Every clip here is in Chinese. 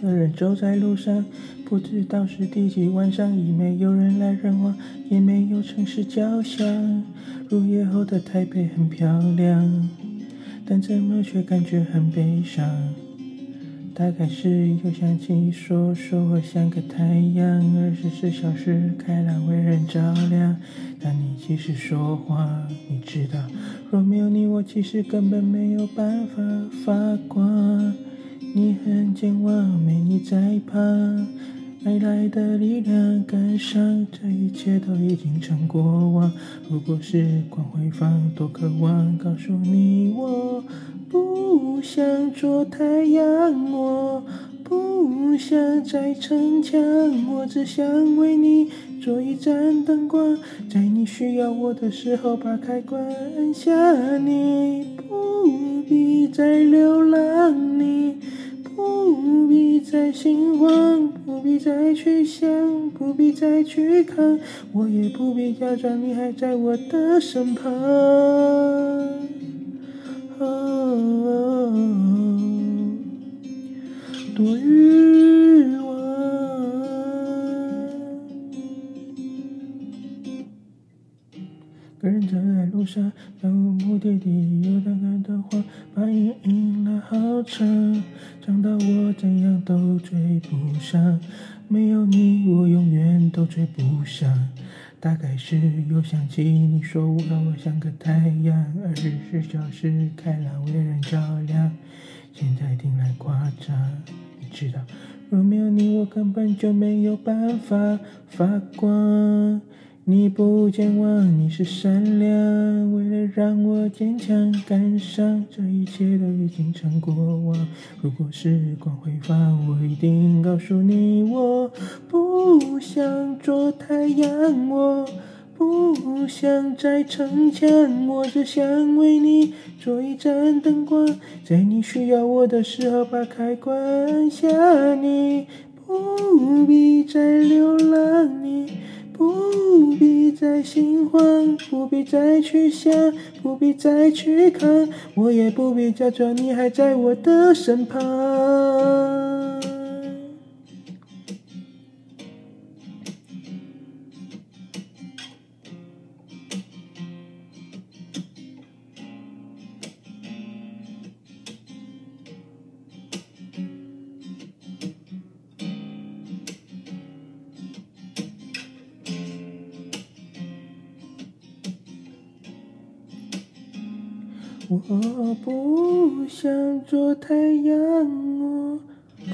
一个人走在路上，不知道是第几晚上，已没有人来人往，也没有城市交响。入夜后的台北很漂亮，但怎么却感觉很悲伤？大概是又想起说说我像个太阳，二十四小时开朗为人照亮。但你其实说话，你知道，若没有你，我其实根本没有办法发光。你很健忘，没你在旁，未来的力量赶上，这一切都已经成过往。如果时光回放，多渴望告诉你我。不想做太阳，我不想再逞强，我只想为你做一盏灯光，在你需要我的时候把开关按下。你不必再流浪，心慌，不必再去想，不必再去看，我也不必假装你还在我的身旁。多余一个人走在路上，漫无目的地，有点感到慌，把音引了好长，长到我怎样都追不上。没有你，我永远都追不上。大概是又想起你说我我像个太阳，二十四小时开朗为人照亮。现在听来夸张。你知道，若没有你，我根本就没有办法发光。你不健忘，你是善良，为了让我坚强感伤这一切都已经成过往。如果时光回放，我一定告诉你，我不想做太阳，我。不想再逞强，我只想为你做一盏灯光，在你需要我的时候把开关下。你不必再流浪，你不必再心慌，不必再去想，不必再去看，我也不必假装你还在我的身旁。我不想做太阳，我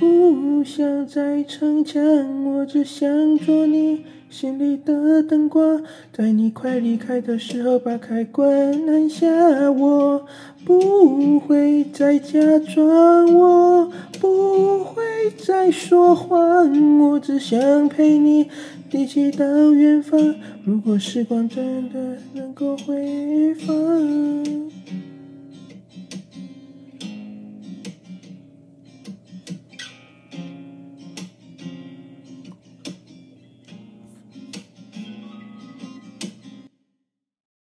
不想再逞强，我只想做你心里的灯光，在你快离开的时候把开关按下。我不会再假装，我不会再说谎，我只想陪你一起到远方。如果时光真的能够回放。